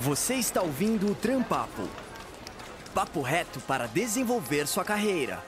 Você está ouvindo o Trampapo. Papo reto para desenvolver sua carreira.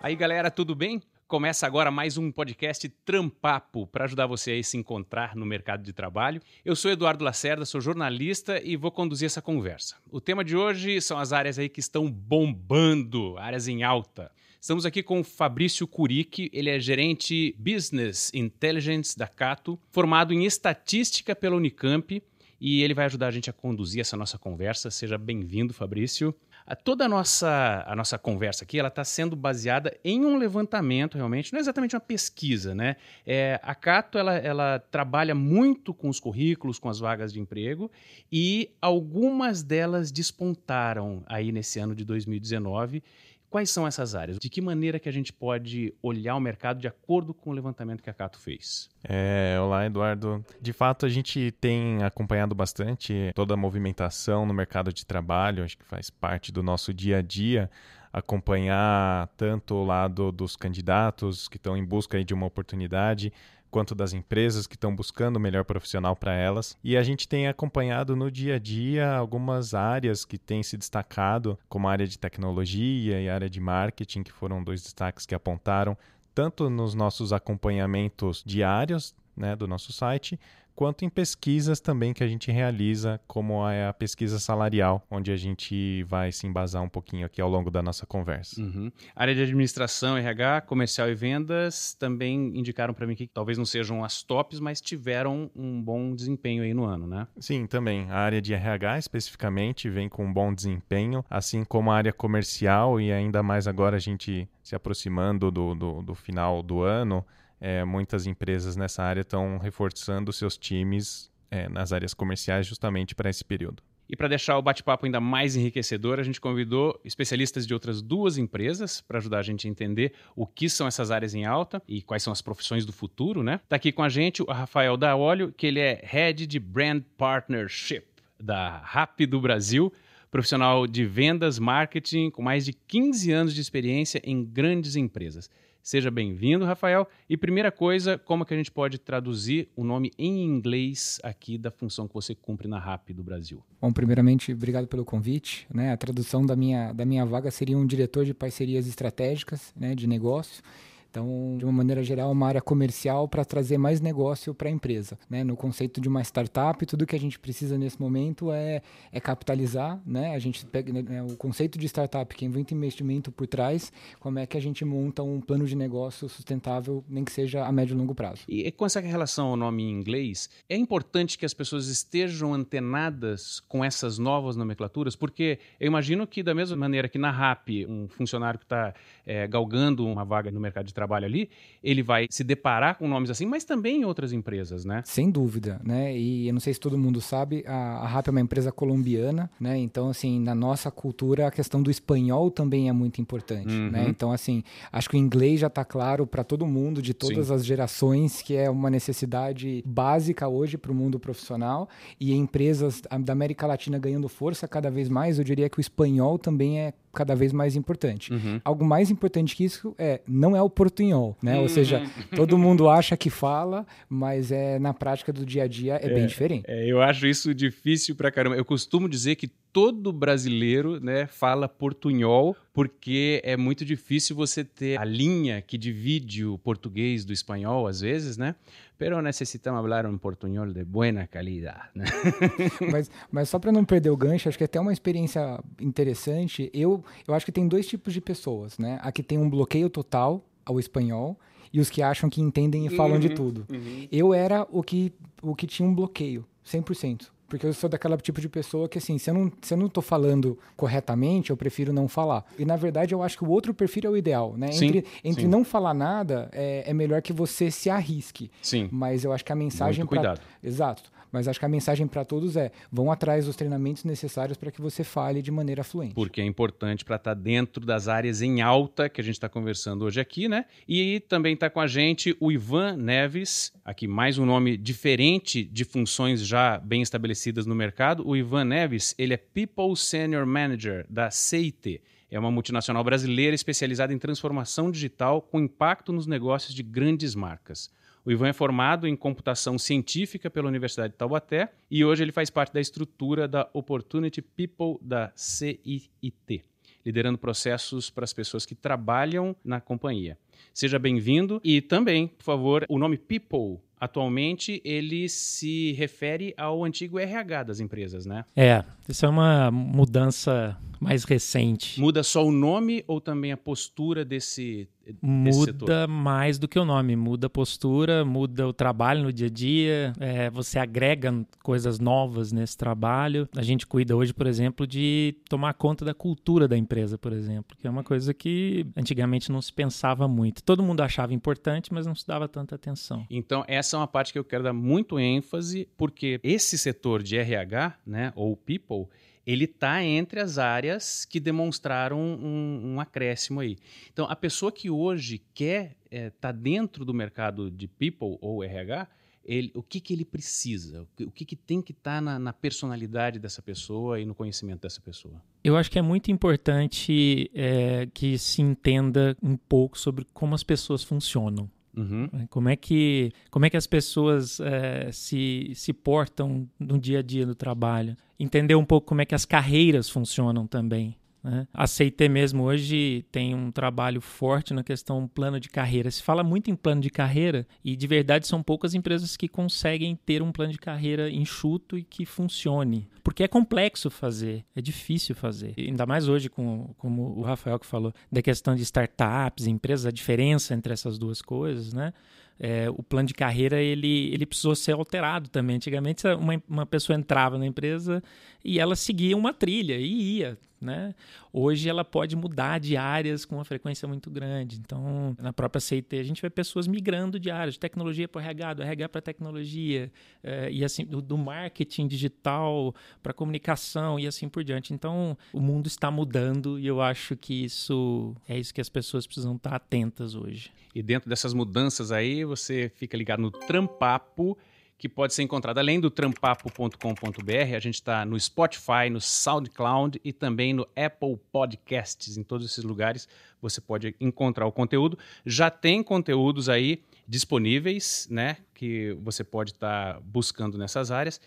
Aí, galera, tudo bem? Começa agora mais um podcast Trampapo para ajudar você a se encontrar no mercado de trabalho. Eu sou Eduardo Lacerda, sou jornalista e vou conduzir essa conversa. O tema de hoje são as áreas aí que estão bombando, áreas em alta. Estamos aqui com o Fabrício Curic, ele é gerente Business Intelligence da Cato, formado em estatística pela Unicamp e ele vai ajudar a gente a conduzir essa nossa conversa. Seja bem-vindo, Fabrício. A toda a nossa, a nossa conversa aqui ela está sendo baseada em um levantamento, realmente, não é exatamente uma pesquisa, né? É, a Cato ela, ela trabalha muito com os currículos, com as vagas de emprego, e algumas delas despontaram aí nesse ano de 2019 Quais são essas áreas? De que maneira que a gente pode olhar o mercado de acordo com o levantamento que a Cato fez? É, olá, Eduardo. De fato, a gente tem acompanhado bastante toda a movimentação no mercado de trabalho, acho que faz parte do nosso dia a dia acompanhar tanto o lado dos candidatos que estão em busca de uma oportunidade, quanto das empresas que estão buscando o melhor profissional para elas. E a gente tem acompanhado no dia a dia algumas áreas que têm se destacado, como a área de tecnologia e a área de marketing, que foram dois destaques que apontaram tanto nos nossos acompanhamentos diários né, do nosso site, quanto em pesquisas também que a gente realiza, como é a pesquisa salarial, onde a gente vai se embasar um pouquinho aqui ao longo da nossa conversa. Uhum. Área de administração, RH, comercial e vendas também indicaram para mim que talvez não sejam as tops, mas tiveram um bom desempenho aí no ano, né? Sim, também. A área de RH especificamente vem com um bom desempenho, assim como a área comercial e ainda mais agora a gente se aproximando do, do, do final do ano, é, muitas empresas nessa área estão reforçando seus times é, nas áreas comerciais justamente para esse período. E para deixar o bate-papo ainda mais enriquecedor, a gente convidou especialistas de outras duas empresas para ajudar a gente a entender o que são essas áreas em alta e quais são as profissões do futuro, né? Tá aqui com a gente o Rafael Daolio, que ele é Head de Brand Partnership da RAP do Brasil, profissional de vendas, marketing, com mais de 15 anos de experiência em grandes empresas. Seja bem-vindo, Rafael. E primeira coisa, como que a gente pode traduzir o nome em inglês aqui da função que você cumpre na RAP do Brasil? Bom, primeiramente, obrigado pelo convite. Né? A tradução da minha, da minha vaga seria um diretor de parcerias estratégicas né, de negócio. Então, de uma maneira geral, uma área comercial para trazer mais negócio para a empresa. Né? No conceito de uma startup, tudo que a gente precisa nesse momento é, é capitalizar. Né? A gente pega né, o conceito de startup, que inventa investimento por trás, como é que a gente monta um plano de negócio sustentável, nem que seja a médio e longo prazo. E com essa relação ao nome em inglês, é importante que as pessoas estejam antenadas com essas novas nomenclaturas, porque eu imagino que, da mesma maneira que na RAP, um funcionário que está é, galgando uma vaga no mercado de trabalho ali, ele vai se deparar com nomes assim, mas também em outras empresas, né? Sem dúvida, né? E eu não sei se todo mundo sabe, a, a RAP é uma empresa colombiana, né? Então, assim, na nossa cultura, a questão do espanhol também é muito importante, uhum. né? Então, assim, acho que o inglês já está claro para todo mundo, de todas Sim. as gerações, que é uma necessidade básica hoje para o mundo profissional. E empresas da América Latina ganhando força cada vez mais, eu diria que o espanhol também é cada vez mais importante. Uhum. Algo mais importante que isso é não é o portunhol, né? Uhum. Ou seja, todo mundo acha que fala, mas é na prática do dia a dia é, é bem diferente. É, eu acho isso difícil pra caramba. Eu costumo dizer que todo brasileiro né, fala portunhol, porque é muito difícil você ter a linha que divide o português do espanhol, às vezes, né? Pero necessitamos falar um portunhol de boa qualidade. Né? mas, mas só para não perder o gancho, acho que é até uma experiência interessante. Eu, eu acho que tem dois tipos de pessoas, né? A que tem um bloqueio total ao espanhol e os que acham que entendem e falam uhum, de tudo. Uhum. Eu era o que, o que tinha um bloqueio, 100%. Porque eu sou daquela tipo de pessoa que, assim, se eu não, se eu não tô falando corretamente, eu prefiro não falar. E, na verdade, eu acho que o outro perfil é o ideal, né? Sim, entre entre sim. não falar nada, é, é melhor que você se arrisque. Sim. Mas eu acho que a mensagem... Muito cuidado. Pra... Exato. Mas acho que a mensagem para todos é: vão atrás dos treinamentos necessários para que você fale de maneira fluente. Porque é importante para estar tá dentro das áreas em alta que a gente está conversando hoje aqui, né? E também está com a gente o Ivan Neves, aqui mais um nome diferente de funções já bem estabelecidas no mercado. O Ivan Neves, ele é People Senior Manager da CIT. É uma multinacional brasileira especializada em transformação digital com impacto nos negócios de grandes marcas. O Ivan é formado em computação científica pela Universidade de Taubaté e hoje ele faz parte da estrutura da Opportunity People da CIT, liderando processos para as pessoas que trabalham na companhia. Seja bem-vindo e também, por favor, o nome People atualmente ele se refere ao antigo RH das empresas, né? É, isso é uma mudança mais recente. Muda só o nome ou também a postura desse muda mais do que o nome, muda a postura, muda o trabalho no dia a dia, é, você agrega coisas novas nesse trabalho. A gente cuida hoje, por exemplo, de tomar conta da cultura da empresa, por exemplo, que é uma coisa que antigamente não se pensava muito. Todo mundo achava importante, mas não se dava tanta atenção. Então, essa é uma parte que eu quero dar muito ênfase, porque esse setor de RH, né, ou people, ele está entre as áreas que demonstraram um, um, acréscimo aí. Então, a pessoa que hoje quer estar é, tá dentro do mercado de people ou RH, ele, o que, que ele precisa? O que, que tem que estar tá na, na, personalidade dessa pessoa e no conhecimento dessa pessoa? Eu acho que é muito importante é, que se entenda um pouco sobre como as pessoas funcionam. Uhum. Né? Como, é que, como é que as pessoas é, se, se portam no dia a dia do trabalho? Entender um pouco como é que as carreiras funcionam também. Né? A CIT mesmo hoje tem um trabalho forte na questão plano de carreira. Se fala muito em plano de carreira e de verdade são poucas empresas que conseguem ter um plano de carreira enxuto e que funcione. Porque é complexo fazer, é difícil fazer. E ainda mais hoje, com, como o Rafael que falou, da questão de startups, empresas, a diferença entre essas duas coisas, né? é, o plano de carreira ele, ele precisou ser alterado também. Antigamente, uma, uma pessoa entrava na empresa e ela seguia uma trilha e ia. Né? Hoje ela pode mudar de áreas com uma frequência muito grande. Então, na própria CIT, a gente vê pessoas migrando de áreas, de tecnologia para RH, do RH para tecnologia, é, e assim, do, do marketing digital para comunicação e assim por diante. Então, o mundo está mudando e eu acho que isso é isso que as pessoas precisam estar atentas hoje. E dentro dessas mudanças aí, você fica ligado no Trampapo, que pode ser encontrado além do trampapo.com.br. A gente está no Spotify, no SoundCloud e também no Apple Podcasts. Em todos esses lugares você pode encontrar o conteúdo. Já tem conteúdos aí disponíveis, né? Que você pode estar tá buscando nessas áreas.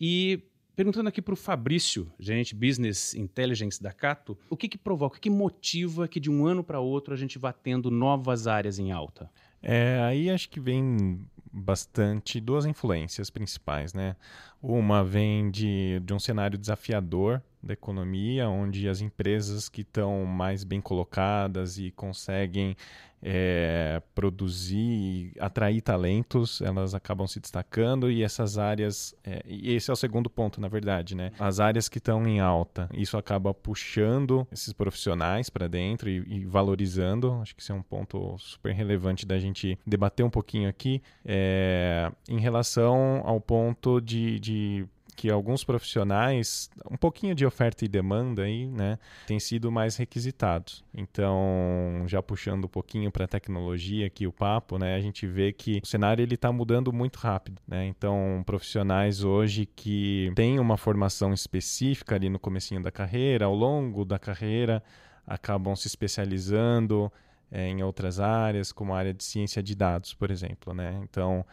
E perguntando aqui para o Fabrício, gerente Business Intelligence da Cato, o que, que provoca, o que motiva que de um ano para outro a gente vá tendo novas áreas em alta? É, aí acho que vem bastante duas influências principais, né? Uma vem de, de um cenário desafiador da economia, onde as empresas que estão mais bem colocadas e conseguem é, produzir e atrair talentos, elas acabam se destacando e essas áreas, é, e esse é o segundo ponto, na verdade, né? As áreas que estão em alta, isso acaba puxando esses profissionais para dentro e, e, valorizando. Acho que isso é um ponto super relevante da gente debater um pouquinho aqui é, em relação ao ponto de, de que alguns profissionais, um pouquinho de oferta e demanda aí, né, tem sido mais requisitados. Então, já puxando um pouquinho para a tecnologia aqui o papo, né, a gente vê que o cenário ele está mudando muito rápido, né? Então, profissionais hoje que têm uma formação específica ali no comecinho da carreira, ao longo da carreira, acabam se especializando é, em outras áreas, como a área de ciência de dados, por exemplo, né? Então,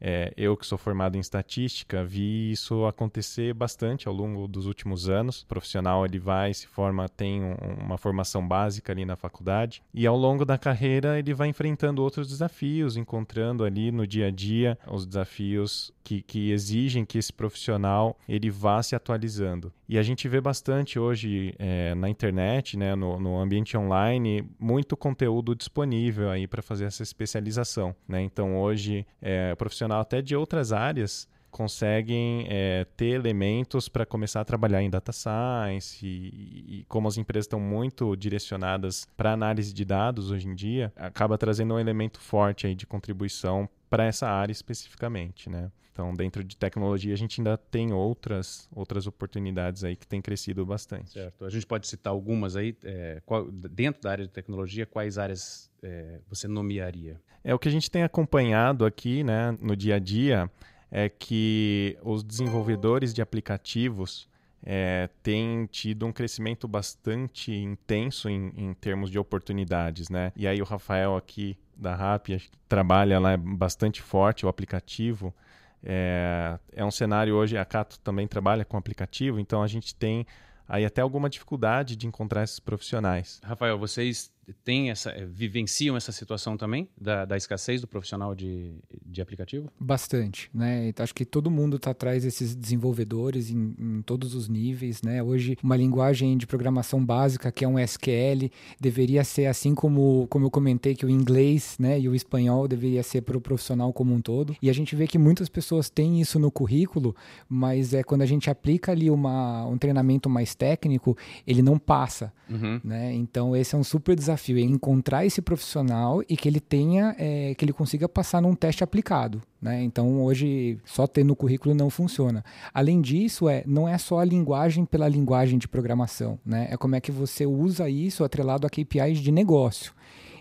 é, eu que sou formado em estatística vi isso acontecer bastante ao longo dos últimos anos. O profissional ele vai, se forma, tem um, uma formação básica ali na faculdade e ao longo da carreira ele vai enfrentando outros desafios, encontrando ali no dia a dia os desafios que, que exigem que esse profissional ele vá se atualizando. E a gente vê bastante hoje é, na internet, né, no, no, ambiente online, muito conteúdo disponível aí para fazer essa especialização. Né? Então hoje é, profissional até de outras áreas conseguem é, ter elementos para começar a trabalhar em data science e, e como as empresas estão muito direcionadas para análise de dados hoje em dia, acaba trazendo um elemento forte aí de contribuição para essa área especificamente, né? Então, dentro de tecnologia, a gente ainda tem outras, outras oportunidades aí que têm crescido bastante. Certo. A gente pode citar algumas aí. É, qual, dentro da área de tecnologia, quais áreas é, você nomearia? É o que a gente tem acompanhado aqui né, no dia a dia é que os desenvolvedores de aplicativos é, tem tido um crescimento bastante intenso em, em, termos de oportunidades, né? E aí o Rafael aqui da RAP trabalha lá bastante forte o aplicativo. É, é um cenário hoje, a Cato também trabalha com aplicativo, então a gente tem aí até alguma dificuldade de encontrar esses profissionais. Rafael, vocês tem essa, eh, vivenciam essa situação também da, da escassez do profissional de, de aplicativo? Bastante, né? Então, acho que todo mundo está atrás desses desenvolvedores em, em, todos os níveis, né? Hoje, uma linguagem de programação básica que é um SQL deveria ser assim como, como eu comentei que o inglês, né, e o espanhol deveria ser para o profissional como um todo. E a gente vê que muitas pessoas têm isso no currículo, mas é quando a gente aplica ali uma, um treinamento mais técnico, ele não passa, uhum. né? Então esse é um super desafio desafio é encontrar esse profissional e que ele tenha, é, que ele consiga passar num teste aplicado. Né? Então hoje só ter no currículo não funciona. Além disso, é, não é só a linguagem pela linguagem de programação, né? é como é que você usa isso atrelado a KPIs de negócio.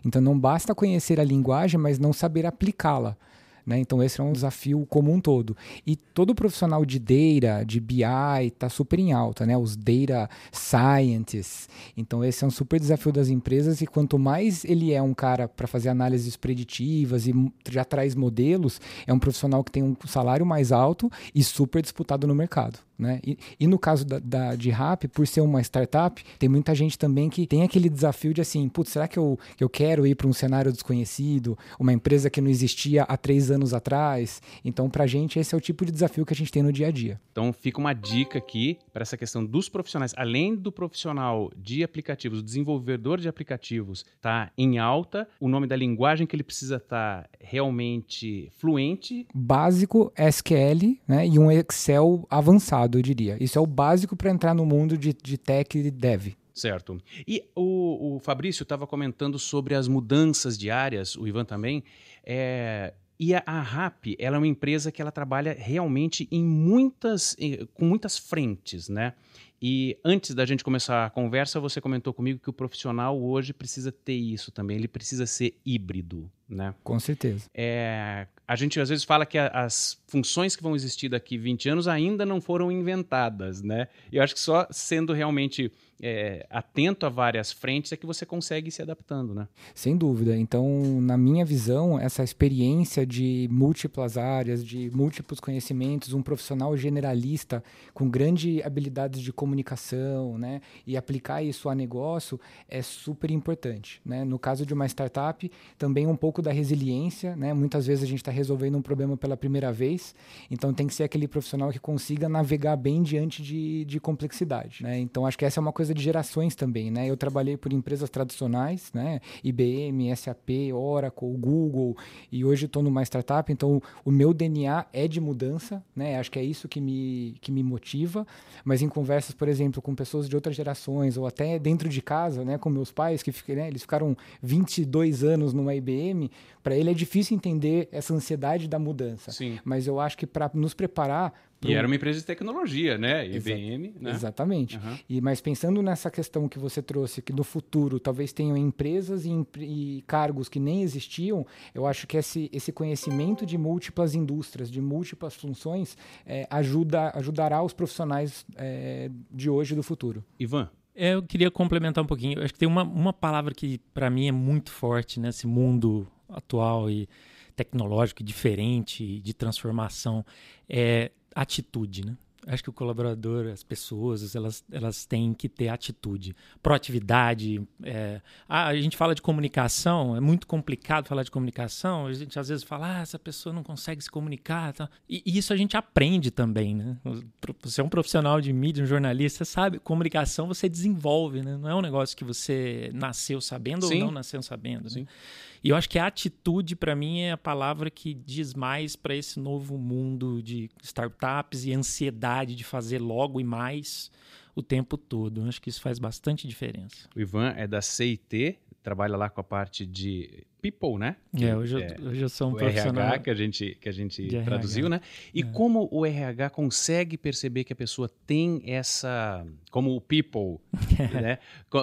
Então não basta conhecer a linguagem, mas não saber aplicá-la. Né? Então, esse é um desafio como um todo. E todo profissional de data, de BI, está super em alta, né? os data scientists. Então, esse é um super desafio das empresas. E quanto mais ele é um cara para fazer análises preditivas e já traz modelos, é um profissional que tem um salário mais alto e super disputado no mercado. Né? E, e, no caso da, da, de RAP, por ser uma startup, tem muita gente também que tem aquele desafio de assim, putz, será que eu, eu quero ir para um cenário desconhecido, uma empresa que não existia há três anos atrás? Então, para a gente, esse é o tipo de desafio que a gente tem no dia a dia. Então, fica uma dica aqui para essa questão dos profissionais. Além do profissional de aplicativos, o desenvolvedor de aplicativos tá em alta, o nome da linguagem que ele precisa estar tá realmente fluente. Básico, SQL né, e um Excel avançado eu diria. Isso é o básico para entrar no mundo de, de tech e dev. Certo. E o, o Fabrício estava comentando sobre as mudanças diárias, o Ivan também. É, e a, a RAP, ela é uma empresa que ela trabalha realmente em muitas, com muitas frentes, né? E antes da gente começar a conversa, você comentou comigo que o profissional hoje precisa ter isso também, ele precisa ser híbrido, né? Com certeza. É, a gente às vezes fala que a, as funções que vão existir daqui 20 anos ainda não foram inventadas, né? Eu acho que só sendo realmente é, atento a várias frentes é que você consegue ir se adaptando, né? Sem dúvida. Então, na minha visão, essa experiência de múltiplas áreas, de múltiplos conhecimentos, um profissional generalista com grandes habilidades de comunicação, né, e aplicar isso a negócio é super importante, né? No caso de uma startup, também um pouco da resiliência, né? Muitas vezes a gente está resolvendo um problema pela primeira vez, então tem que ser aquele profissional que consiga navegar bem diante de, de complexidade, né? Então, acho que essa é uma coisa de gerações também, né? Eu trabalhei por empresas tradicionais, né? IBM, SAP, Oracle, Google, e hoje estou numa startup, então o meu DNA é de mudança, né? Acho que é isso que me, que me motiva, mas em conversas, por exemplo, com pessoas de outras gerações, ou até dentro de casa, né? Com meus pais, que né? eles ficaram 22 anos numa IBM, para ele é difícil entender essa ansiedade da mudança. Sim. Mas eu acho que para nos preparar Pro... E era uma empresa de tecnologia, né? IBM, Exa né? Exatamente. Uhum. E, mas pensando nessa questão que você trouxe, que no futuro talvez tenham empresas e, e, cargos que nem existiam, eu acho que esse, esse conhecimento de múltiplas indústrias, de múltiplas funções, é, ajuda, ajudará os profissionais é, de hoje e do futuro. Ivan, é, eu queria complementar um pouquinho. Eu acho que tem uma, uma palavra que, para mim, é muito forte nesse mundo atual e tecnológico, diferente, de transformação, é atitude, né? Acho que o colaborador, as pessoas, elas, elas têm que ter atitude, proatividade. É... Ah, a gente fala de comunicação, é muito complicado falar de comunicação. A gente às vezes fala, ah, essa pessoa não consegue se comunicar. Tá? E, e, isso a gente aprende também, né? Você é um profissional de mídia, um jornalista, você sabe, comunicação você desenvolve, né? Não é um negócio que você nasceu sabendo Sim. ou não nasceu sabendo. Né? E eu acho que a atitude, para mim, é a palavra que diz mais para esse novo mundo de startups e ansiedade de fazer logo e mais o tempo todo. Eu acho que isso faz bastante diferença. O Ivan é da CIT, trabalha lá com a parte de people, né? Que é, hoje, é, eu, hoje eu sou um o profissional. RH que a gente, que a gente traduziu, RH. né? E é. como o RH consegue perceber que a pessoa tem essa. Como o people, né?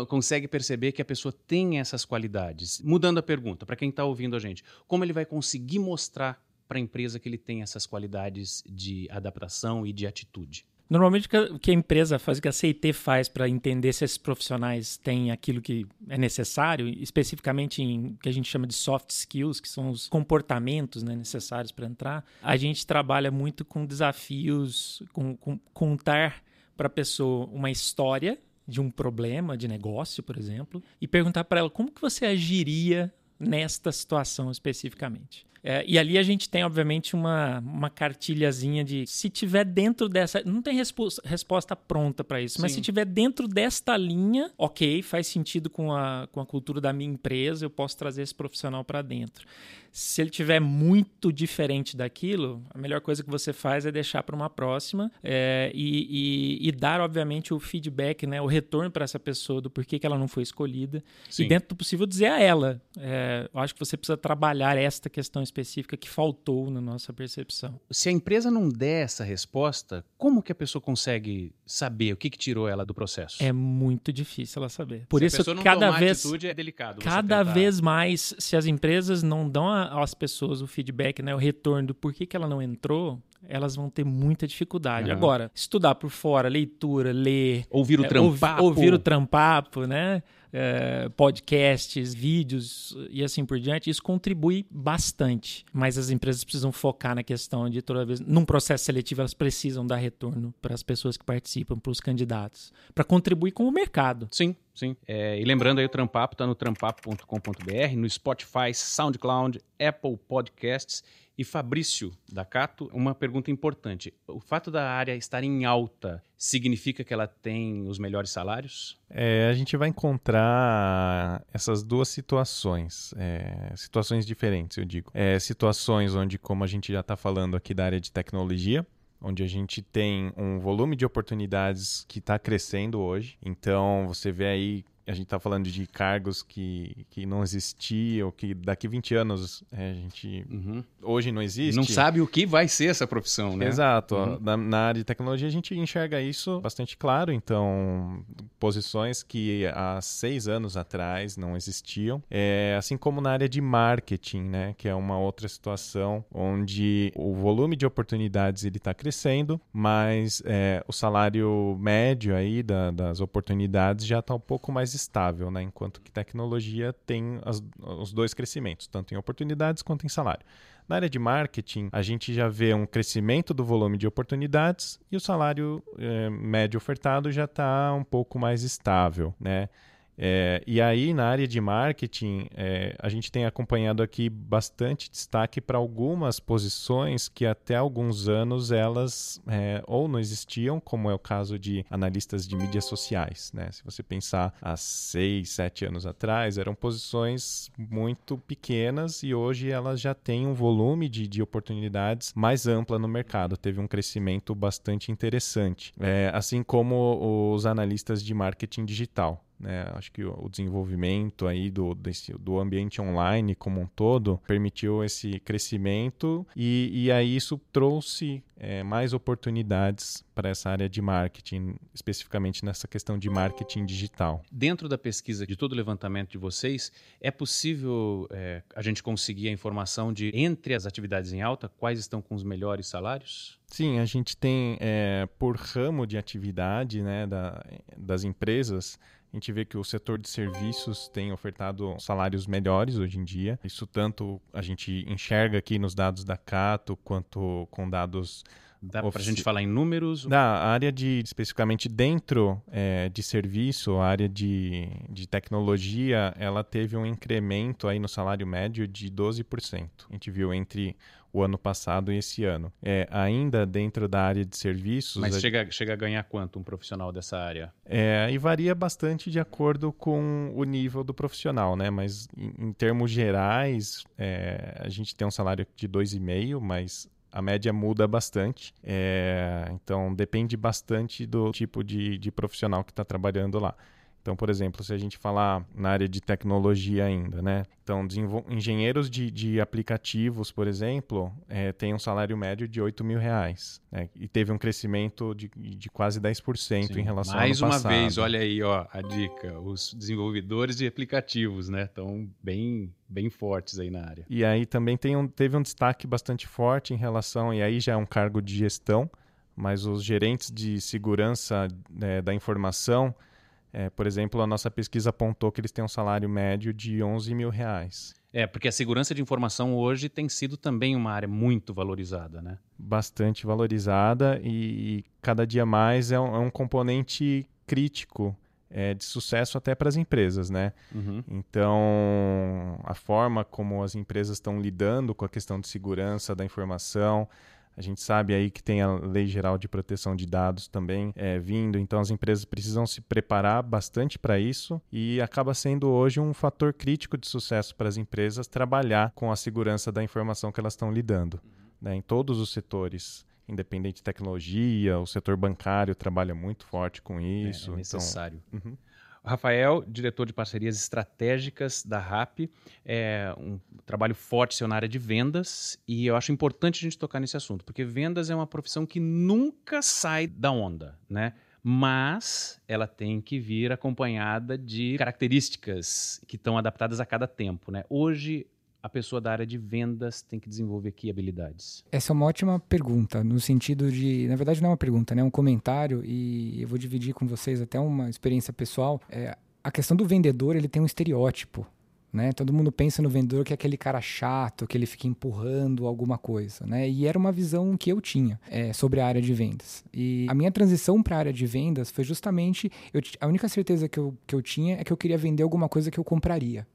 consegue perceber que a pessoa tem essas qualidades. Mudando a pergunta, para quem está ouvindo a gente, como ele vai conseguir mostrar para a empresa que ele tem essas qualidades de adaptação e de atitude? Normalmente o que a empresa faz, o que a CIT faz para entender se esses profissionais têm aquilo que é necessário, especificamente em que a gente chama de soft skills, que são os comportamentos né, necessários para entrar, a gente trabalha muito com desafios, com, com contar para a pessoa uma história de um problema de negócio, por exemplo, e perguntar para ela como que você agiria nesta situação especificamente. É, e ali a gente tem, obviamente, uma, uma cartilhazinha de se tiver dentro dessa. Não tem respo resposta pronta para isso, Sim. mas se tiver dentro desta linha, ok, faz sentido com a, com a cultura da minha empresa, eu posso trazer esse profissional para dentro. Se ele tiver muito diferente daquilo, a melhor coisa que você faz é deixar para uma próxima é, e, e, e, dar, obviamente, o feedback, né, o retorno para essa pessoa do porquê que ela não foi escolhida. Sim. E dentro do possível dizer a ela. É, eu acho que você precisa trabalhar esta questão específica que faltou na nossa percepção. Se a empresa não der essa resposta, como que a pessoa consegue saber o que, que tirou ela do processo? É muito difícil ela saber. Por se isso, cada vez. Atitude, é delicado. Cada vez mais, se as empresas não dão a às pessoas o feedback, né, o retorno do porquê que ela não entrou, elas vão ter muita dificuldade. Uhum. Agora, estudar por fora, leitura, ler. Ouvir o é, trampapo. Ouvir o trampapo, né? É, podcasts, vídeos e assim por diante, isso contribui bastante. Mas as empresas precisam focar na questão de toda vez, num processo seletivo, elas precisam dar retorno para as pessoas que participam, para os candidatos, para contribuir com o mercado. Sim, sim. É, e lembrando aí, o Trampapo está no trampapo.com.br, no Spotify, SoundCloud, Apple Podcasts e Fabrício da Cato, uma pergunta importante. O fato da área estar em alta significa que ela tem os melhores salários? É, a gente vai encontrar essas duas situações, é, situações diferentes, eu digo. É, situações onde, como a gente já está falando aqui da área de tecnologia, onde a gente tem um volume de oportunidades que está crescendo hoje. Então, você vê aí a gente está falando de cargos que, que não existiam, que daqui 20 anos é, a gente uhum. hoje não existe. Não sabe o que vai ser essa profissão, né? Exato. Uhum. Na, na, área de tecnologia a gente enxerga isso bastante claro. Então, posições que há seis anos atrás não existiam. É, assim como na área de marketing, né? Que é uma outra situação onde o volume de oportunidades ele está crescendo, mas é, o salário médio aí da, das oportunidades já está um pouco mais estável, né? enquanto que tecnologia tem as, os dois crescimentos, tanto em oportunidades quanto em salário. Na área de marketing, a gente já vê um crescimento do volume de oportunidades e o salário eh, médio ofertado já está um pouco mais estável. Né? É, e aí, na área de marketing, é, a gente tem acompanhado aqui bastante destaque para algumas posições que até alguns anos elas é, ou não existiam, como é o caso de analistas de mídias sociais. Né? Se você pensar há seis, sete anos atrás, eram posições muito pequenas e hoje elas já têm um volume de, de oportunidades mais ampla no mercado. Teve um crescimento bastante interessante. É, assim como os analistas de marketing digital. Né? Acho que o desenvolvimento aí do, desse, do ambiente online como um todo permitiu esse crescimento e, e aí isso trouxe é, mais oportunidades para essa área de marketing, especificamente nessa questão de marketing digital. Dentro da pesquisa de todo o levantamento de vocês, é possível é, a gente conseguir a informação de, entre as atividades em alta, quais estão com os melhores salários? Sim, a gente tem é, por ramo de atividade né, da, das empresas, a gente vê que o setor de serviços tem ofertado salários melhores hoje em dia. Isso tanto a gente enxerga aqui nos dados da Cato, quanto com dados Dá para a gente falar em números? Da área de, especificamente dentro é, de serviço, a área de, de tecnologia, ela teve um incremento aí no salário médio de 12%. A gente viu entre o ano passado e esse ano. É, ainda dentro da área de serviços. Mas a... chega, chega a ganhar quanto um profissional dessa área? É, e varia bastante de acordo com o nível do profissional, né? Mas em, em termos gerais, é, a gente tem um salário de 2,5, mas a média muda bastante. É, então depende bastante do tipo de, de profissional que está trabalhando lá. Então, por exemplo, se a gente falar na área de tecnologia ainda, né? Então, engenheiros de, de aplicativos, por exemplo, é, tem um salário médio de 8 mil reais. Né? E teve um crescimento de, de quase 10% Sim, em relação ao ano passado. Mais uma vez, olha aí ó, a dica. Os desenvolvedores de aplicativos né? estão bem, bem fortes aí na área. E aí também tem um, teve um destaque bastante forte em relação, e aí já é um cargo de gestão, mas os gerentes de segurança é, da informação, é, por exemplo, a nossa pesquisa apontou que eles têm um salário médio de 11 mil reais. É, porque a segurança de informação hoje tem sido também uma área muito valorizada, né? Bastante valorizada e, e cada dia mais é um, é um componente crítico é, de sucesso até para as empresas, né? Uhum. Então, a forma como as empresas estão lidando com a questão de segurança da informação, a gente sabe aí que tem a Lei Geral de Proteção de Dados também é, vindo, então as empresas precisam se preparar bastante para isso e acaba sendo hoje um fator crítico de sucesso para as empresas trabalhar com a segurança da informação que elas estão lidando, uhum. né, em todos os setores independente de tecnologia, o setor bancário trabalha muito forte com isso. É, é necessário. Então, uhum. Rafael, diretor de parcerias estratégicas da RAP, é um trabalho forte seu na área de vendas e eu acho importante a gente tocar nesse assunto, porque vendas é uma profissão que nunca sai da onda, né? Mas ela tem que vir acompanhada de características que estão adaptadas a cada tempo, né? Hoje a pessoa da área de vendas tem que desenvolver que habilidades? Essa é uma ótima pergunta, no sentido de, na verdade não é uma pergunta, né? é um comentário e eu vou dividir com vocês até uma experiência pessoal. É, a questão do vendedor, ele tem um estereótipo. Né? Todo mundo pensa no vendedor que é aquele cara chato, que ele fica empurrando alguma coisa, né? E era uma visão que eu tinha é, sobre a área de vendas. E a minha transição para a área de vendas foi justamente eu, a única certeza que eu, que eu tinha é que eu queria vender alguma coisa que eu compraria.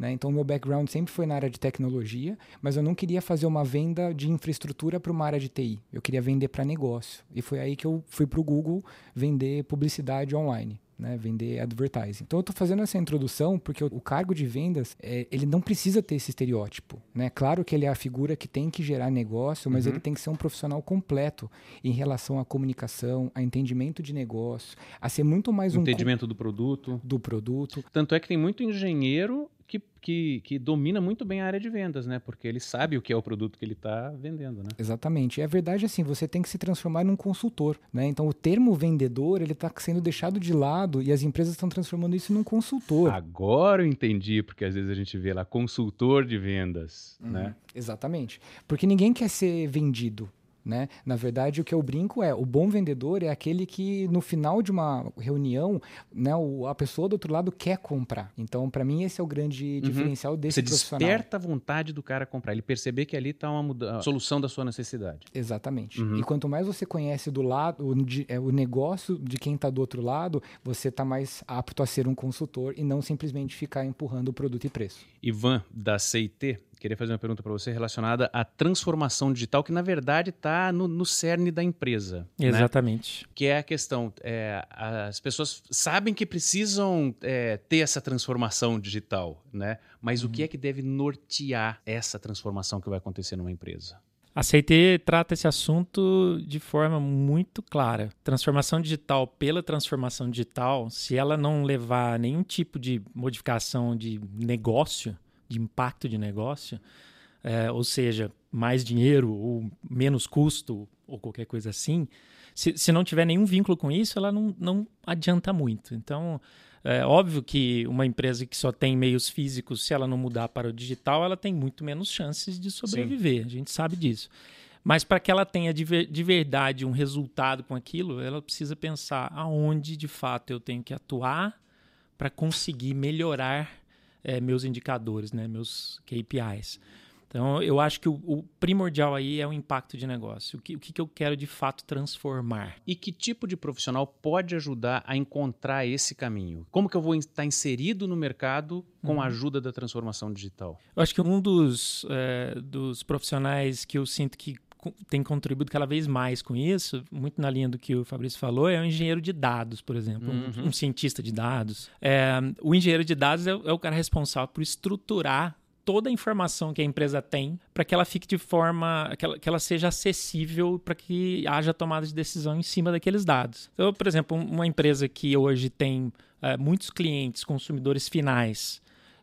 Né? Então, meu background sempre foi na área de tecnologia, mas eu não queria fazer uma venda de infraestrutura para uma área de TI. Eu queria vender para negócio. E foi aí que eu fui para o Google vender publicidade online. Né, vender advertising. Então eu estou fazendo essa introdução porque o, cargo de vendas é, ele não precisa ter esse estereótipo. Né? Claro que ele é a figura que tem que gerar negócio, mas uhum. ele tem que ser um profissional completo em relação à comunicação, a entendimento de negócio, a ser muito mais um entendimento do produto. Do produto. Tanto é que tem muito engenheiro que, que, que, domina muito bem a área de vendas, né? Porque ele sabe o que é o produto que ele está vendendo, né? Exatamente. E a verdade é assim, você tem que se transformar num consultor, né? Então o termo vendedor, ele está sendo deixado de lado e as empresas estão transformando isso num consultor. Agora eu entendi, porque às vezes a gente vê lá consultor de vendas, uhum. né? Exatamente. Porque ninguém quer ser vendido, né? Na verdade, o que eu brinco é o bom vendedor é aquele que no final de uma reunião, né, o, a pessoa do outro lado quer comprar. Então, para mim, esse é o grande uhum. diferencial desse Você profissional. desperta a vontade do cara comprar, ele perceber que ali está uma muda solução da sua necessidade. Exatamente. Uhum. E quanto mais você conhece do lado o, de, é, o negócio de quem está do outro lado, você está mais apto a ser um consultor e não simplesmente ficar empurrando o produto e preço. Ivan da CIT queria fazer uma pergunta para você relacionada à transformação digital, que na verdade está no, no, cerne da empresa. Né? Exatamente. Né? Que é a questão: é, as pessoas sabem que precisam é, ter essa transformação digital, né? mas uhum. o que é que deve nortear essa transformação que vai acontecer numa empresa? A CIT trata esse assunto de forma muito clara. Transformação digital pela transformação digital, se ela não levar nenhum tipo de modificação de negócio, de impacto de negócio, é, ou seja, mais dinheiro ou menos custo ou qualquer coisa assim, se, se não tiver nenhum vínculo com isso, ela não, não adianta muito. Então, é óbvio que uma empresa que só tem meios físicos, se ela não mudar para o digital, ela tem muito menos chances de sobreviver. Sim. A gente sabe disso. Mas para que ela tenha de, ver, de verdade um resultado com aquilo, ela precisa pensar aonde de fato eu tenho que atuar para conseguir melhorar é, meus indicadores, né, meus KPIs. Então, eu acho que o, o, primordial aí é o impacto de negócio. O que, o que eu quero de fato transformar. E que tipo de profissional pode ajudar a encontrar esse caminho? Como que eu vou estar inserido no mercado com a uhum. ajuda da transformação digital? Eu acho que um dos, é, dos profissionais que eu sinto que tem contribuído cada vez mais com isso, muito na linha do que o Fabrício falou, é o engenheiro de dados, por exemplo, uhum. um, um, cientista de dados. É, o engenheiro de dados é, é o cara responsável por estruturar toda a informação que a empresa tem para que ela fique de forma que ela, que ela seja acessível para que haja tomada de decisão em cima daqueles dados. Então, por exemplo, uma empresa que hoje tem é, muitos clientes, consumidores finais,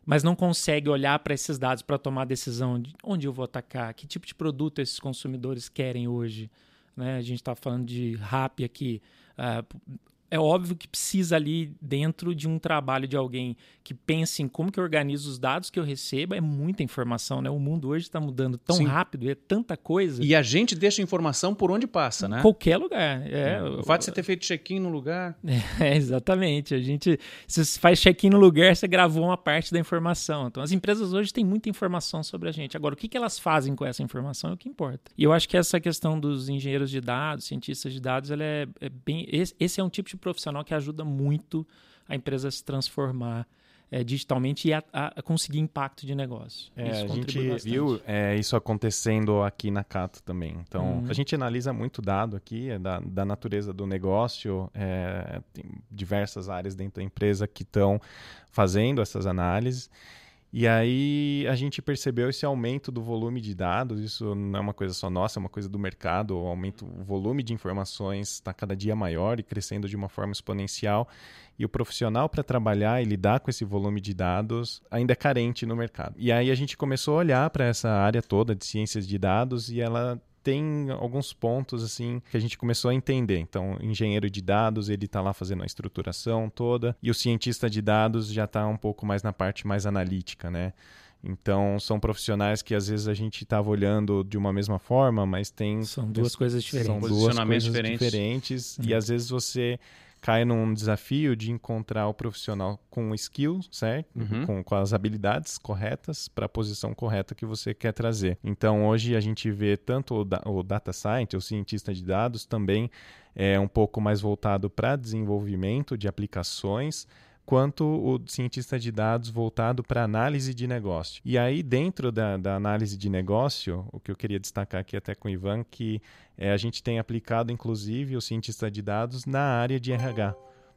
mas não consegue olhar para esses dados para tomar a decisão de onde eu vou atacar, que tipo de produto esses consumidores querem hoje. Né? A gente está falando de RAP aqui. Uh, é óbvio que precisa ali dentro de um trabalho de alguém que pense em como que eu organizo os dados que eu recebo, é muita informação, né? O mundo hoje está mudando tão Sim. rápido, é tanta coisa. E a gente deixa informação por onde passa, né? Qualquer lugar. É, é. O fato de você ter feito check-in no lugar. É, exatamente. A gente, se você faz check-in no lugar, você gravou uma parte da informação. Então, as empresas hoje têm muita informação sobre a gente. Agora, o que, que elas fazem com essa informação é o que importa. E eu acho que essa questão dos engenheiros de dados, cientistas de dados, ela é, é bem. Esse, esse é um tipo de profissional que ajuda muito a empresa a se transformar é, digitalmente e a, a, conseguir impacto de negócio. É, a gente bastante. viu é, isso acontecendo aqui na Cato também. Então, uhum. a gente analisa muito dado aqui é da, da natureza do negócio, é, tem diversas áreas dentro da empresa que estão fazendo essas análises. E aí a gente percebeu esse aumento do volume de dados, isso não é uma coisa só nossa, é uma coisa do mercado, o aumento, o volume de informações está cada dia maior e crescendo de uma forma exponencial. E o profissional para trabalhar e lidar com esse volume de dados ainda é carente no mercado. E aí a gente começou a olhar para essa área toda de ciências de dados e ela tem alguns pontos assim que a gente começou a entender. Então, o engenheiro de dados, ele está lá fazendo a estruturação toda, e o cientista de dados já está um pouco mais na parte mais analítica, né? Então, são profissionais que às vezes a gente estava olhando de uma mesma forma, mas tem. São duas coisas diferentes. São duas coisas diferentes, diferentes uhum. e às vezes você cai num desafio de encontrar o profissional com skills, certo? Uhum. Com, com as habilidades corretas para a posição correta que você quer trazer. Então, hoje a gente vê tanto o, da, o data scientist, o cientista de dados, também é um pouco mais voltado para desenvolvimento de aplicações quanto o cientista de dados voltado para análise de negócio. E aí, dentro da, da, análise de negócio, o que eu queria destacar aqui até com o Ivan, que é, a gente tem aplicado, inclusive, o cientista de dados na área de RH.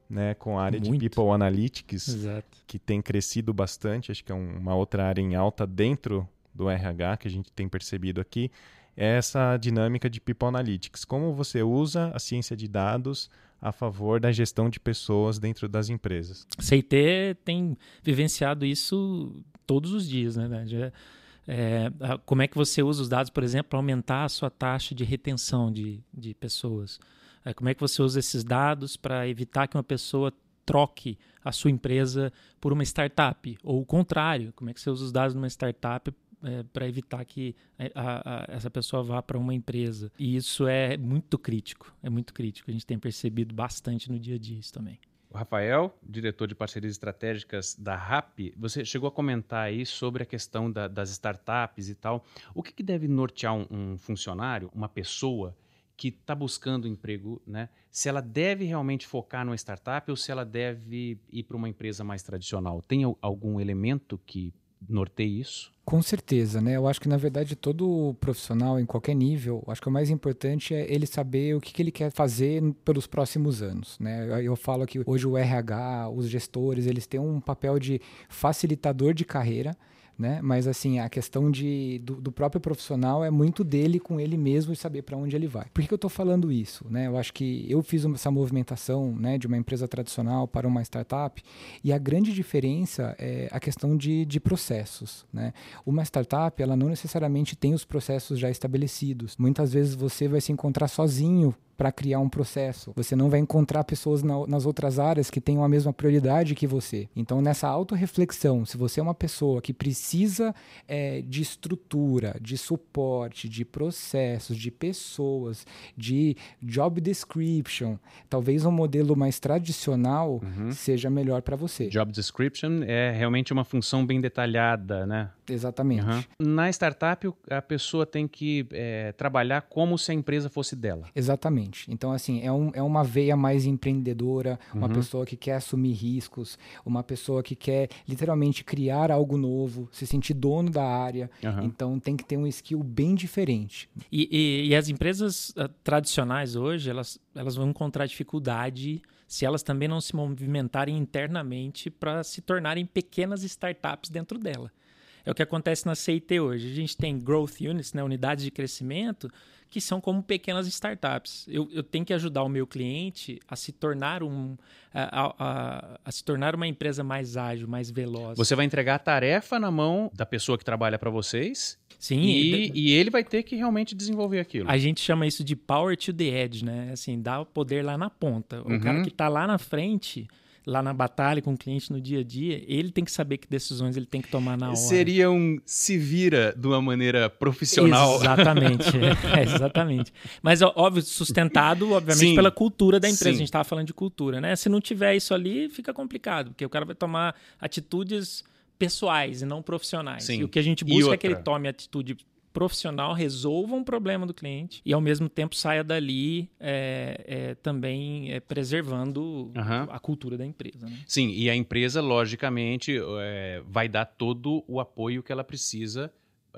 Né, com a área Muito. de People Analytics, Exato. que tem crescido bastante, acho que é uma outra área em alta dentro do RH que a gente tem percebido aqui, é essa dinâmica de People Analytics. Como você usa a ciência de dados a favor da gestão de pessoas dentro das empresas. CIT tem vivenciado isso todos os dias, né? Já, é, como é que você usa os dados, por exemplo, para aumentar a sua taxa de retenção de, de pessoas? É, como é que você usa esses dados para evitar que uma pessoa troque a sua empresa por uma startup? Ou o contrário, como é que você usa os dados numa startup é, para evitar que é, a, a, essa pessoa vá para uma empresa. E isso é muito crítico, é muito crítico. A gente tem percebido bastante no dia a dia isso também. O Rafael, diretor de parcerias estratégicas da RAP, você chegou a comentar aí sobre a questão da, das startups e tal. O que, que deve nortear um, um funcionário, uma pessoa que está buscando emprego, né? Se ela deve realmente focar numa startup ou se ela deve ir para uma empresa mais tradicional? Tem algum elemento que norteie isso? Com certeza, né? Eu acho que na verdade todo profissional em qualquer nível, acho que o mais importante é ele saber o que, que ele quer fazer pelos próximos anos, né? Eu falo que hoje o RH, os gestores, eles têm um papel de facilitador de carreira, né? Mas assim, a questão de, do, do, próprio profissional é muito dele com ele mesmo e saber para onde ele vai. Por que, que eu estou falando isso? Né? Eu acho que eu fiz essa movimentação né, de uma empresa tradicional para uma startup e a grande diferença é a questão de, de processos. Né? Uma startup, ela não necessariamente tem os processos já estabelecidos. Muitas vezes você vai se encontrar sozinho para criar um processo. Você não vai encontrar pessoas na, nas outras áreas que tenham a mesma prioridade que você. Então, nessa autorreflexão, se você é uma pessoa que precisa é, de estrutura, de suporte, de processos, de pessoas, de job description, talvez um modelo mais tradicional uhum. seja melhor para você. Job description é realmente uma função bem detalhada, né? Exatamente. Uhum. Na startup, a pessoa tem que é, trabalhar como se a empresa fosse dela. Exatamente. Então, assim, é, um, é uma veia mais empreendedora, uma uhum. pessoa que quer assumir riscos, uma pessoa que quer literalmente criar algo novo, se sentir dono da área. Uhum. Então, tem que ter um skill bem diferente. E, e, e as empresas uh, tradicionais hoje, elas, elas vão encontrar dificuldade se elas também não se movimentarem internamente para se tornarem pequenas startups dentro dela. É o que acontece na CIT hoje. A gente tem growth units, né, unidades de crescimento, que são como pequenas startups. Eu, eu tenho que ajudar o meu cliente a se tornar um a, a, a, se tornar uma empresa mais ágil, mais veloz. Você vai entregar a tarefa na mão da pessoa que trabalha para vocês. Sim. E, e, e, ele vai ter que realmente desenvolver aquilo. A gente chama isso de power to the edge, né? Assim, dá o poder lá na ponta. O uhum. cara que está lá na frente lá na batalha com o cliente no dia a dia, ele tem que saber que decisões ele tem que tomar na hora. Seria um se vira de uma maneira profissional. Exatamente, é, exatamente. Mas óbvio, sustentado, obviamente, Sim. pela cultura da empresa. Sim. A gente estava falando de cultura, né? Se não tiver isso ali, fica complicado, porque o cara vai tomar atitudes pessoais e não profissionais. Sim. E o que a gente busca é que ele tome atitude profissional resolva um problema do cliente e ao mesmo tempo saia dali é, é, também é, preservando uhum. a cultura da empresa. Né? Sim, e a empresa, logicamente, é, vai dar todo o apoio que ela precisa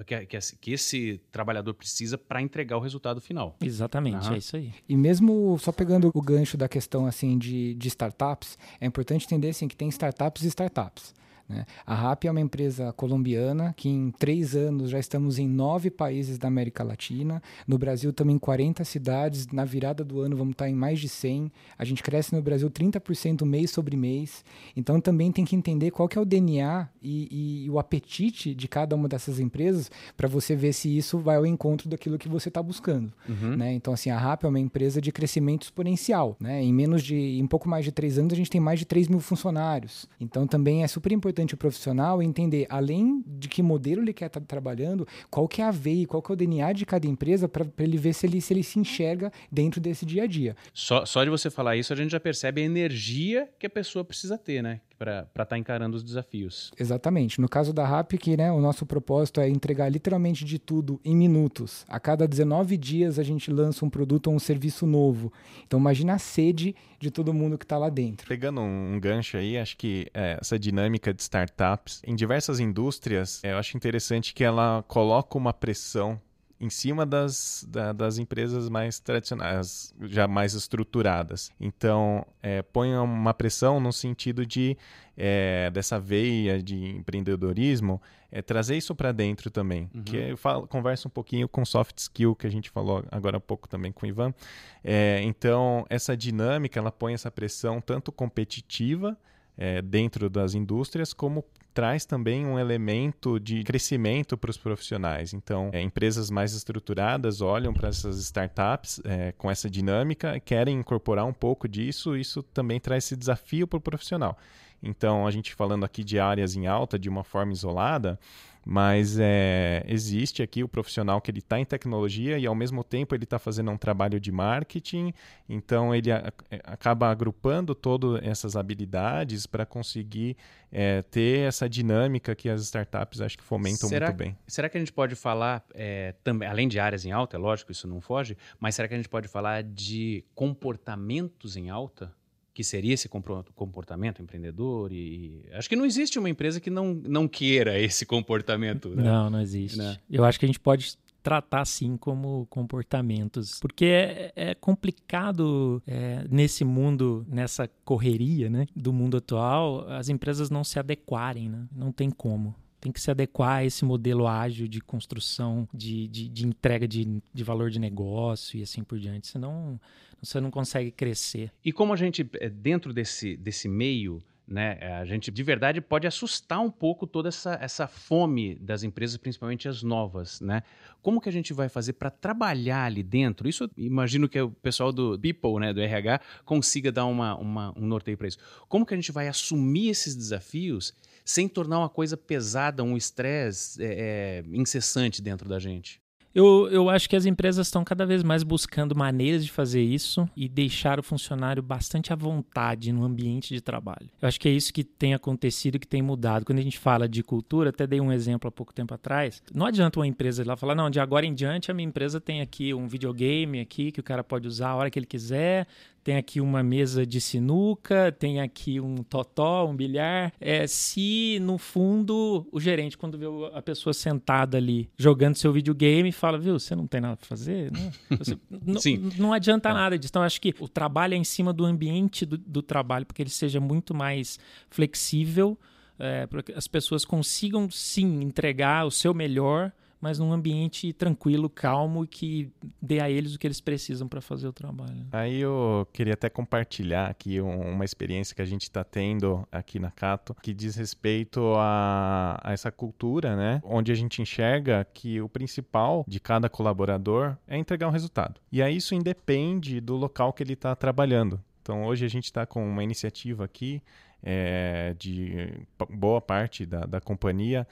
que, que, que, esse trabalhador precisa para entregar o resultado final. Exatamente, uhum. é isso aí. E mesmo só pegando o gancho da questão assim de, de startups, é importante entender assim, que tem startups e startups. Né? A RAP é uma empresa colombiana que em três anos já estamos em nove países da América Latina. No Brasil também 40 cidades. Na virada do ano vamos estar em mais de 100. A gente cresce no Brasil 30% mês sobre mês. Então também tem que entender qual que é o DNA e, e, e o apetite de cada uma dessas empresas para você ver se isso vai ao encontro daquilo que você está buscando. Uhum. Né? Então assim, a RAP é uma empresa de crescimento exponencial. Né? Em menos de, em pouco mais de três anos a gente tem mais de 3 mil funcionários. Então também é super importante importante o profissional entender, além de que modelo ele quer estar tá trabalhando, qual que é a veia, qual que é o DNA de cada empresa para ele ver se ele, se ele se enxerga dentro desse dia a dia. Só, só de você falar isso, a gente já percebe a energia que a pessoa precisa ter, né? Para estar tá encarando os desafios. Exatamente. No caso da RAP, que né, o nosso propósito é entregar literalmente de tudo em minutos. A cada 19 dias a gente lança um produto ou um serviço novo. Então imagina a sede de todo mundo que está lá dentro. Pegando um, um gancho aí, acho que é, essa dinâmica de startups em diversas indústrias, é, eu acho interessante que ela coloca uma pressão em cima das, da, das empresas mais tradicionais, já mais estruturadas. Então, é, põe uma pressão no sentido de, é, dessa veia de empreendedorismo, é, trazer isso para dentro também. Uhum. Que eu falo, converso um pouquinho com soft skill, que a gente falou agora há pouco também com o Ivan. É, então, essa dinâmica, ela põe essa pressão tanto competitiva, é, dentro das indústrias, como traz também um elemento de crescimento para os profissionais. Então, é, empresas mais estruturadas olham para essas startups é, com essa dinâmica, querem incorporar um pouco disso, isso também traz esse desafio para o profissional. Então, a gente falando aqui de áreas em alta de uma forma isolada, mas é, existe aqui o profissional que ele está em tecnologia e ao mesmo tempo ele está fazendo um trabalho de marketing, então ele a, é, acaba agrupando todas essas habilidades para conseguir é, ter essa dinâmica que as startups acho que fomentam será, muito bem. Será que a gente pode falar é, também, além de áreas em alta, é lógico, isso não foge, mas será que a gente pode falar de comportamentos em alta? Que seria esse comportamento empreendedor e acho que não existe uma empresa que não, não queira esse comportamento. Né? Não, não existe. Né? Eu acho que a gente pode tratar assim como comportamentos, porque é, é complicado é, nesse mundo, nessa correria, né, do mundo atual, as empresas não se adequarem, né? Não tem como tem que se adequar a esse modelo ágil de construção, de, de, de entrega de, de valor de negócio e assim por diante. Senão você não consegue crescer. E como a gente, eh, dentro desse, desse meio, né, eh, a gente de verdade pode assustar um pouco toda essa, essa fome das empresas, principalmente as novas, né? Como que a gente vai fazer para trabalhar ali dentro? Isso, imagino que o pessoal do People, né, do RH, consiga dar uma, uma um norteio para isso. Como que a gente vai assumir esses desafios sem tornar uma coisa pesada, um estresse é, é, incessante dentro da gente? Eu, eu acho que as empresas estão cada vez mais buscando maneiras de fazer isso e deixar o funcionário bastante à vontade no ambiente de trabalho. Eu acho que é isso que tem acontecido, que tem mudado. Quando a gente fala de cultura, até dei um exemplo há pouco tempo atrás. Não adianta uma empresa lá falar, não, de agora em diante a minha empresa tem aqui um videogame aqui que o cara pode usar a hora que ele quiser, tem aqui uma mesa de sinuca, tem aqui um totó, um bilhar. É, se no fundo o gerente, quando vê a pessoa sentada ali jogando seu videogame, fala, viu, você não tem nada para fazer, né? Você, Sim. Não adianta é. nada disso. Então, acho que o trabalho é em cima do ambiente do, do trabalho, porque ele seja muito mais flexível é, para que as pessoas consigam sim entregar o seu melhor mas num ambiente tranquilo, calmo que dê a eles o que eles precisam para fazer o trabalho. Aí eu queria até compartilhar aqui uma experiência que a gente está tendo aqui na Cato, que diz respeito a, a, essa cultura, né? Onde a gente enxerga que o principal de cada colaborador é entregar um resultado. E aí isso independe do local que ele está trabalhando. Então hoje a gente está com uma iniciativa aqui é, de boa parte da, da companhia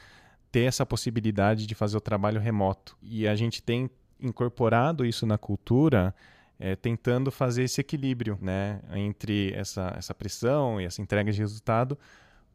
ter essa possibilidade de fazer o trabalho remoto. E a gente tem incorporado isso na cultura, é, tentando fazer esse equilíbrio né, entre essa, essa pressão e essa entrega de resultado,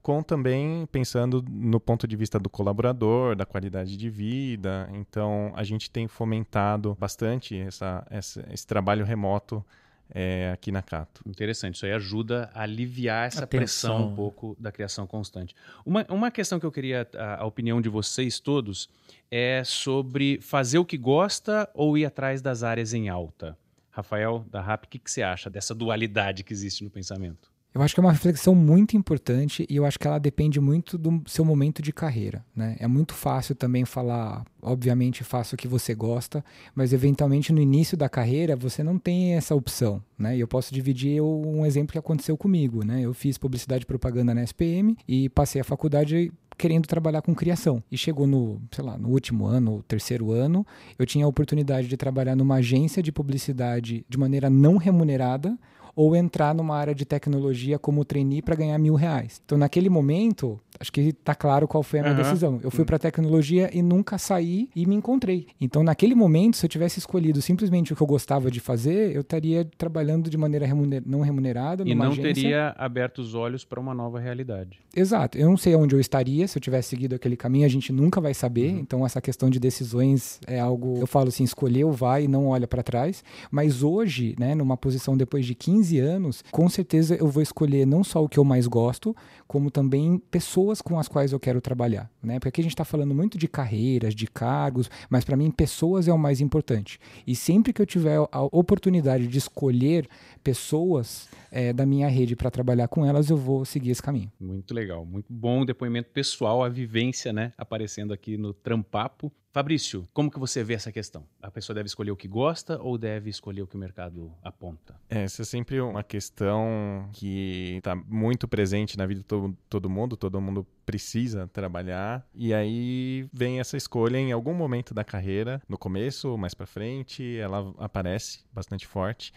com também pensando no ponto de vista do colaborador, da qualidade de vida. Então, a gente tem fomentado bastante essa, essa esse trabalho remoto é, aqui na Cato. Interessante, isso aí ajuda a aliviar essa pressão um pouco da criação constante. Uma, uma questão que eu queria a, a, opinião de vocês todos é sobre fazer o que gosta ou ir atrás das áreas em alta. Rafael, da RAP, o que, que você acha dessa dualidade que existe no pensamento? Eu acho que é uma reflexão muito importante e eu acho que ela depende muito do seu momento de carreira. Né? É muito fácil também falar, obviamente, faça o que você gosta, mas eventualmente no início da carreira você não tem essa opção. Né? E eu posso dividir um exemplo que aconteceu comigo. Né? Eu fiz publicidade e propaganda na SPM e passei a faculdade querendo trabalhar com criação. E chegou no, sei lá, no último ano, terceiro ano, eu tinha a oportunidade de trabalhar numa agência de publicidade de maneira não remunerada, ou entrar numa área de tecnologia como trainee para ganhar mil reais. Então, naquele momento, acho que está claro qual foi a minha uhum. decisão. Eu fui para tecnologia e nunca saí e me encontrei. Então, naquele momento, se eu tivesse escolhido simplesmente o que eu gostava de fazer, eu estaria trabalhando de maneira remuner não remunerada. E não agência. teria aberto os olhos para uma nova realidade. Exato. Eu não sei onde eu estaria se eu tivesse seguido aquele caminho, a gente nunca vai saber. Uhum. Então, essa questão de decisões é algo, eu falo assim, escolheu, vai e não olha para trás. Mas hoje, né, numa posição depois de 15 anos, com certeza eu vou escolher não só o que eu mais gosto, como também pessoas com as quais eu quero trabalhar, né? Porque aqui a gente está falando muito de carreiras, de cargos, mas para mim pessoas é o mais importante. E sempre que eu tiver a oportunidade de escolher pessoas é, da minha rede para trabalhar com elas, eu vou seguir esse caminho. Muito legal, muito bom depoimento pessoal, a vivência, né, aparecendo aqui no Trampapo. Fabrício, como que você vê essa questão? A pessoa deve escolher o que gosta ou deve escolher o que o mercado aponta? É, essa é sempre uma questão que está muito presente na vida de todo, todo mundo. Todo mundo precisa trabalhar e aí vem essa escolha em algum momento da carreira, no começo, mais para frente, ela aparece bastante forte.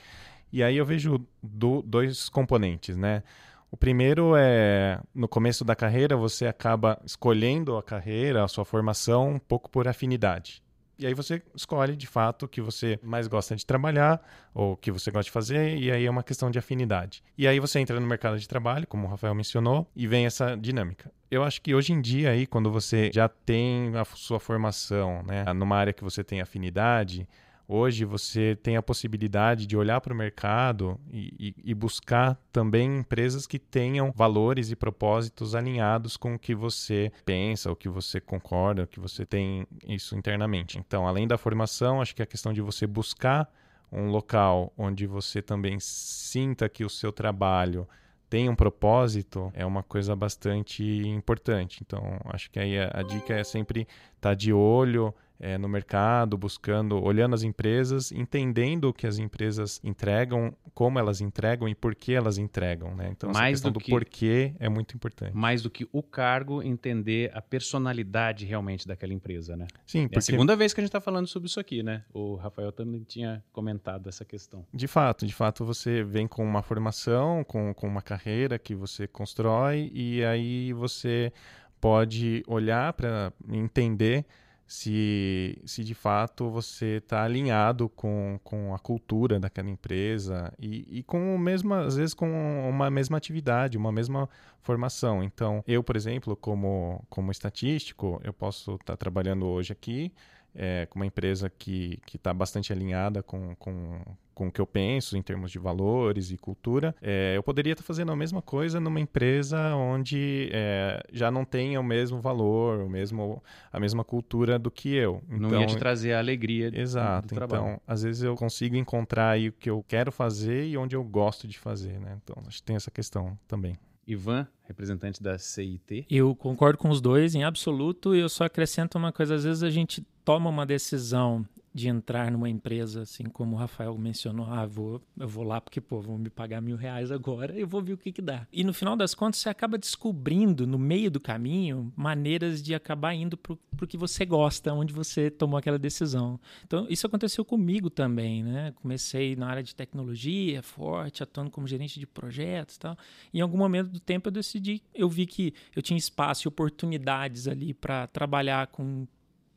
E aí eu vejo do, dois componentes, né? O primeiro é no começo da carreira você acaba escolhendo a carreira, a sua formação um pouco por afinidade. E aí você escolhe de fato o que você mais gosta de trabalhar ou o que você gosta de fazer, e aí é uma questão de afinidade. E aí você entra no mercado de trabalho, como o Rafael mencionou, e vem essa dinâmica. Eu acho que hoje em dia aí quando você já tem a sua formação, né, numa área que você tem afinidade, Hoje você tem a possibilidade de olhar para o mercado e, e, e, buscar também empresas que tenham valores e propósitos alinhados com o que você pensa, o que você concorda, o que você tem isso internamente. Então, além da formação, acho que a questão de você buscar um local onde você também sinta que o seu trabalho tem um propósito é uma coisa bastante importante. Então, acho que aí a, a dica é sempre estar tá de olho é, no mercado, buscando, olhando as empresas, entendendo o que as empresas entregam, como elas entregam e por que elas entregam. Né? Então, mais essa questão do, que, do porquê é muito importante. Mais do que o cargo, entender a personalidade realmente daquela empresa. Né? Sim, porque... É a segunda vez que a gente está falando sobre isso aqui, né? O Rafael também tinha comentado essa questão. De fato, de fato, você vem com uma formação, com, com uma carreira que você constrói e aí você pode olhar para entender se, se de fato você está alinhado com, com a cultura daquela empresa e, e com mesmo, às vezes com uma mesma atividade, uma mesma formação. Então, eu, por exemplo, como, como estatístico, eu posso estar tá trabalhando hoje aqui é, com uma empresa que está bastante alinhada com, com, com o que eu penso em termos de valores e cultura, é, eu poderia estar fazendo a mesma coisa numa empresa onde é, já não tenha o mesmo valor, o mesmo, a mesma cultura do que eu. Então, não ia te trazer a alegria exato, do trabalho. Então, às vezes eu consigo encontrar aí o que eu quero fazer e onde eu gosto de fazer, né? Então, acho que tem essa questão também. Ivan, representante da CIT. Eu concordo com os dois em absoluto. Eu só acrescento uma coisa: às vezes a gente toma uma decisão de entrar numa empresa, assim como o Rafael mencionou, ah, vou, eu vou lá porque, pô, vão me pagar mil reais agora, eu vou ver o que que dá. E no final das contas, você acaba descobrindo, no meio do caminho, maneiras de acabar indo pro, pro que você gosta, onde você tomou aquela decisão. Então, isso aconteceu comigo também, né? Comecei na área de tecnologia, forte, atuando como gerente de projetos e tal. E em algum momento do tempo eu decidi, eu vi que eu tinha espaço e oportunidades ali para trabalhar com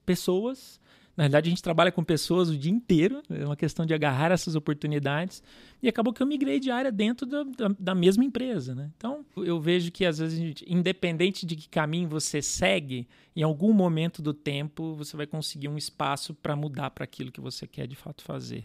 pessoas na verdade, a gente trabalha com pessoas o dia inteiro, é uma questão de agarrar essas oportunidades. E acabou que eu migrei de área dentro da, da, da mesma empresa. Né? Então, eu vejo que, às vezes, independente de que caminho você segue, em algum momento do tempo você vai conseguir um espaço para mudar para aquilo que você quer de fato fazer.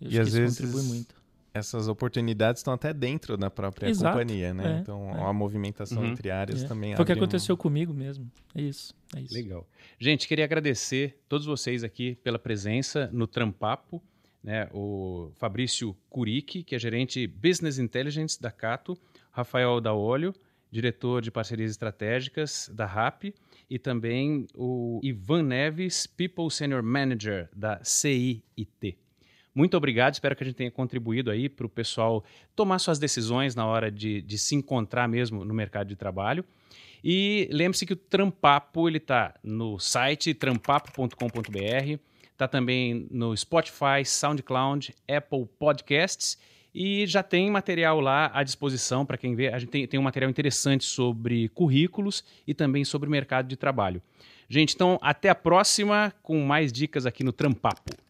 Eu e às vezes, contribui muito essas oportunidades estão até dentro da própria Exato, companhia, né? É, então é. a movimentação uhum. entre áreas é. também. Foi o que aconteceu um... comigo mesmo. É isso, é isso. Legal. Gente, queria agradecer todos vocês aqui pela presença no Trampapo. Né? O Fabrício Curic, que é gerente Business Intelligence da Cato, Rafael Daolio, diretor de parcerias estratégicas da RAP, e também o Ivan Neves, People Senior Manager da CIT. Muito obrigado, espero que a gente tenha contribuído aí para o pessoal tomar suas decisões na hora de, de se encontrar mesmo no mercado de trabalho. E lembre-se que o Trampapo ele está no site trampapo.com.br, está também no Spotify, SoundCloud, Apple Podcasts e já tem material lá à disposição para quem vê. A gente tem, tem um material interessante sobre currículos e também sobre mercado de trabalho. Gente, então até a próxima com mais dicas aqui no Trampapo.